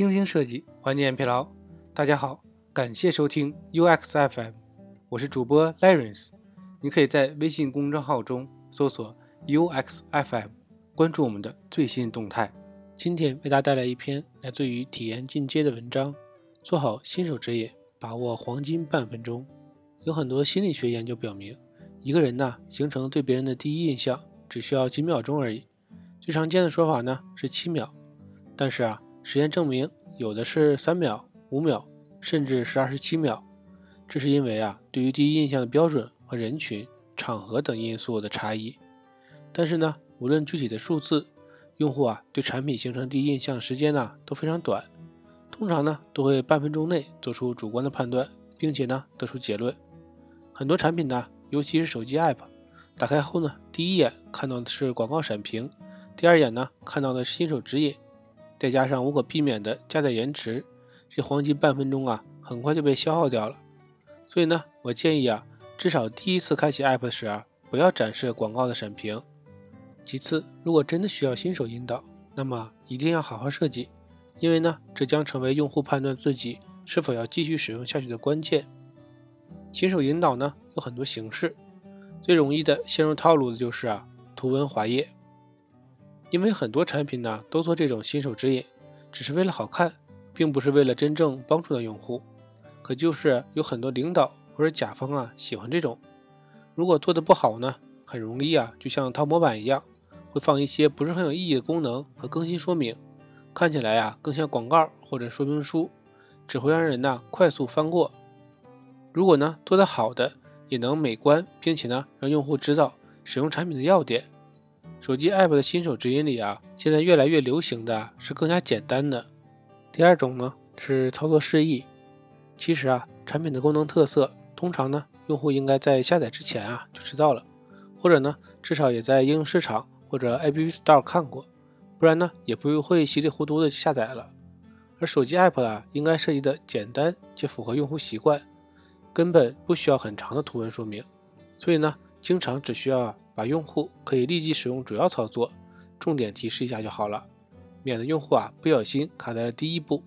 精心设计，缓解疲劳。大家好，感谢收听 UX FM，我是主播 Lawrence。你可以在微信公众号中搜索 UX FM，关注我们的最新动态。今天为大家带来一篇来自于体验进阶的文章，做好新手职业，把握黄金半分钟。有很多心理学研究表明，一个人呢形成对别人的第一印象只需要几秒钟而已。最常见的说法呢是七秒，但是啊，实验证明有的是三秒、五秒，甚至是二十七秒。这是因为啊，对于第一印象的标准和人群、场合等因素的差异。但是呢，无论具体的数字，用户啊对产品形成第一印象时间呢都非常短，通常呢都会半分钟内做出主观的判断，并且呢得出结论。很多产品呢，尤其是手机 App，打开后呢，第一眼看到的是广告闪屏。第二眼呢，看到的是新手指引，再加上无可避免的加载延迟，这黄金半分钟啊，很快就被消耗掉了。所以呢，我建议啊，至少第一次开启 App 时啊，不要展示广告的闪屏。其次，如果真的需要新手引导，那么一定要好好设计，因为呢，这将成为用户判断自己是否要继续使用下去的关键。新手引导呢，有很多形式，最容易的陷入套路的就是啊，图文滑页。因为很多产品呢都做这种新手指引，只是为了好看，并不是为了真正帮助到用户。可就是有很多领导或者甲方啊喜欢这种。如果做的不好呢，很容易啊就像套模板一样，会放一些不是很有意义的功能和更新说明，看起来呀更像广告或者说明书，只会让人呢快速翻过。如果呢做得好的，也能美观，并且呢让用户知道使用产品的要点。手机 App 的新手指引里啊，现在越来越流行的是更加简单的。第二种呢是操作示意。其实啊，产品的功能特色，通常呢用户应该在下载之前啊就知道了，或者呢至少也在应用市场或者 App Store 看过，不然呢也不会稀里糊涂的下载了。而手机 App 啊，应该设计的简单且符合用户习惯，根本不需要很长的图文说明，所以呢经常只需要。把用户可以立即使用主要操作，重点提示一下就好了，免得用户啊不小心卡在了第一步。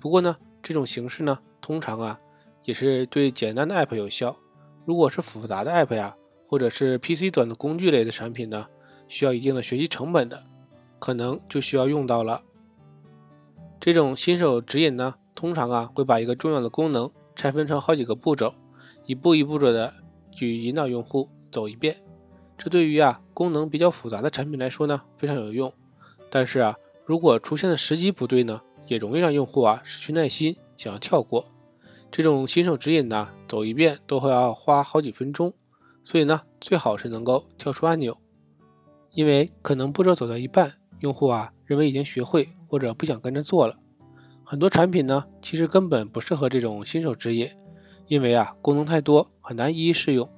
不过呢，这种形式呢，通常啊也是对简单的 App 有效。如果是复杂的 App 呀，或者是 PC 端的工具类的产品呢，需要一定的学习成本的，可能就需要用到了。这种新手指引呢，通常啊会把一个重要的功能拆分成好几个步骤，一步一步的去引导用户走一遍。这对于啊功能比较复杂的产品来说呢非常有用，但是啊如果出现的时机不对呢，也容易让用户啊失去耐心，想要跳过。这种新手指引呢走一遍都会要花好几分钟，所以呢最好是能够跳出按钮，因为可能步骤走到一半，用户啊认为已经学会或者不想跟着做了。很多产品呢其实根本不适合这种新手指引，因为啊功能太多，很难一一适用。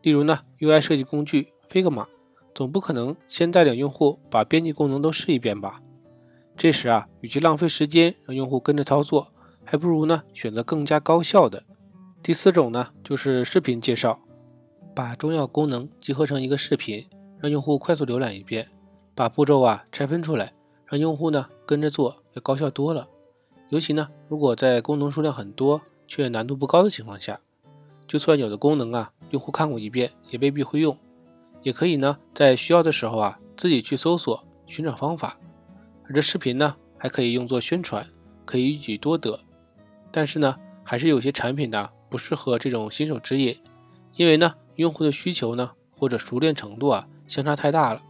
例如呢 UI 设计工具。飞个马，总不可能先带领用户把编辑功能都试一遍吧？这时啊，与其浪费时间让用户跟着操作，还不如呢选择更加高效的。第四种呢，就是视频介绍，把重要功能集合成一个视频，让用户快速浏览一遍，把步骤啊拆分出来，让用户呢跟着做，要高效多了。尤其呢，如果在功能数量很多却难度不高的情况下，就算有的功能啊，用户看过一遍也未必会用。也可以呢，在需要的时候啊，自己去搜索寻找方法。而这视频呢，还可以用作宣传，可以一举多得。但是呢，还是有些产品呢不适合这种新手指引，因为呢，用户的需求呢或者熟练程度啊相差太大了，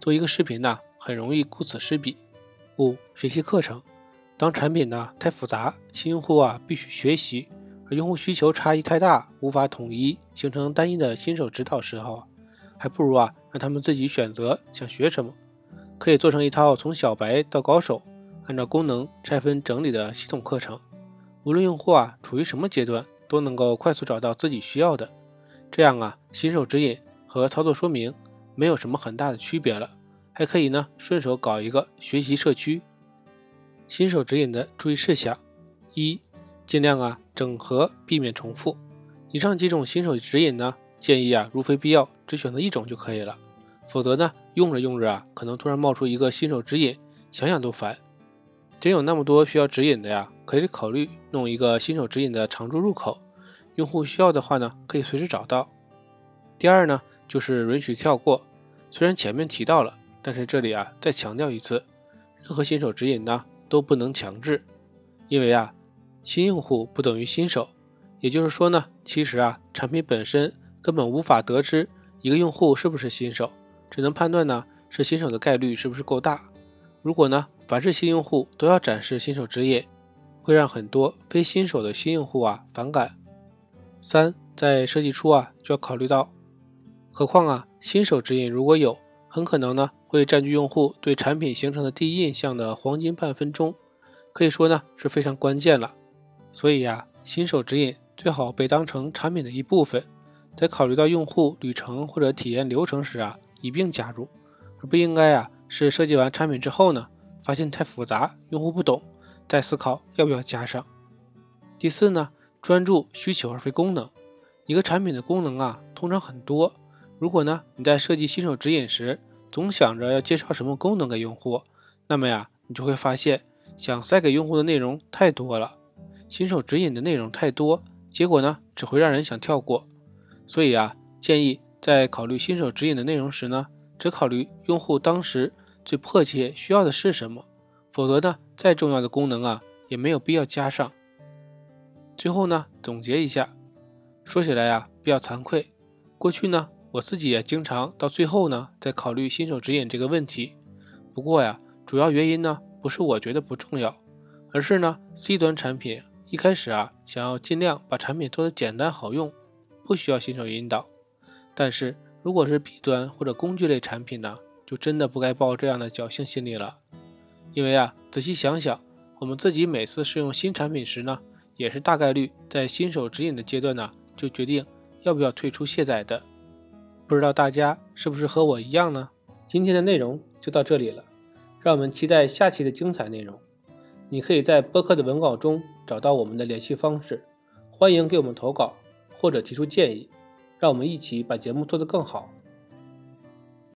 做一个视频呢很容易顾此失彼。五、学习课程，当产品呢太复杂，新用户啊必须学习，而用户需求差异太大，无法统一形成单一的新手指导时候。还不如啊，让他们自己选择想学什么，可以做成一套从小白到高手，按照功能拆分整理的系统课程。无论用户啊处于什么阶段，都能够快速找到自己需要的。这样啊，新手指引和操作说明没有什么很大的区别了。还可以呢，顺手搞一个学习社区。新手指引的注意事项：一、尽量啊整合，避免重复。以上几种新手指引呢？建议啊，如非必要，只选择一种就可以了。否则呢，用着用着啊，可能突然冒出一个新手指引，想想都烦。真有那么多需要指引的呀，可以考虑弄一个新手指引的常驻入口，用户需要的话呢，可以随时找到。第二呢，就是允许跳过。虽然前面提到了，但是这里啊再强调一次，任何新手指引呢都不能强制，因为啊新用户不等于新手，也就是说呢，其实啊产品本身根本无法得知一个用户是不是新手，只能判断呢是新手的概率是不是够大。如果呢？凡是新用户都要展示新手指引，会让很多非新手的新用户啊反感。三，在设计初啊就要考虑到，何况啊新手指引如果有，很可能呢会占据用户对产品形成的第一印象的黄金半分钟，可以说呢是非常关键了。所以呀，新手指引最好被当成产品的一部分，在考虑到用户旅程或者体验流程时啊一并加入，而不应该啊是设计完产品之后呢。发现太复杂，用户不懂，再思考要不要加上。第四呢，专注需求而非功能。一个产品的功能啊，通常很多。如果呢你在设计新手指引时，总想着要介绍什么功能给用户，那么呀，你就会发现想塞给用户的内容太多了。新手指引的内容太多，结果呢只会让人想跳过。所以啊，建议在考虑新手指引的内容时呢，只考虑用户当时。最迫切需要的是什么？否则呢，再重要的功能啊，也没有必要加上。最后呢，总结一下，说起来呀，比较惭愧。过去呢，我自己也经常到最后呢，在考虑新手指引这个问题。不过呀，主要原因呢，不是我觉得不重要，而是呢，C 端产品一开始啊，想要尽量把产品做得简单好用，不需要新手引导。但是如果是 B 端或者工具类产品呢？就真的不该抱这样的侥幸心理了，因为啊，仔细想想，我们自己每次试用新产品时呢，也是大概率在新手指引的阶段呢，就决定要不要退出卸载的。不知道大家是不是和我一样呢？今天的内容就到这里了，让我们期待下期的精彩内容。你可以在播客的文稿中找到我们的联系方式，欢迎给我们投稿或者提出建议，让我们一起把节目做得更好。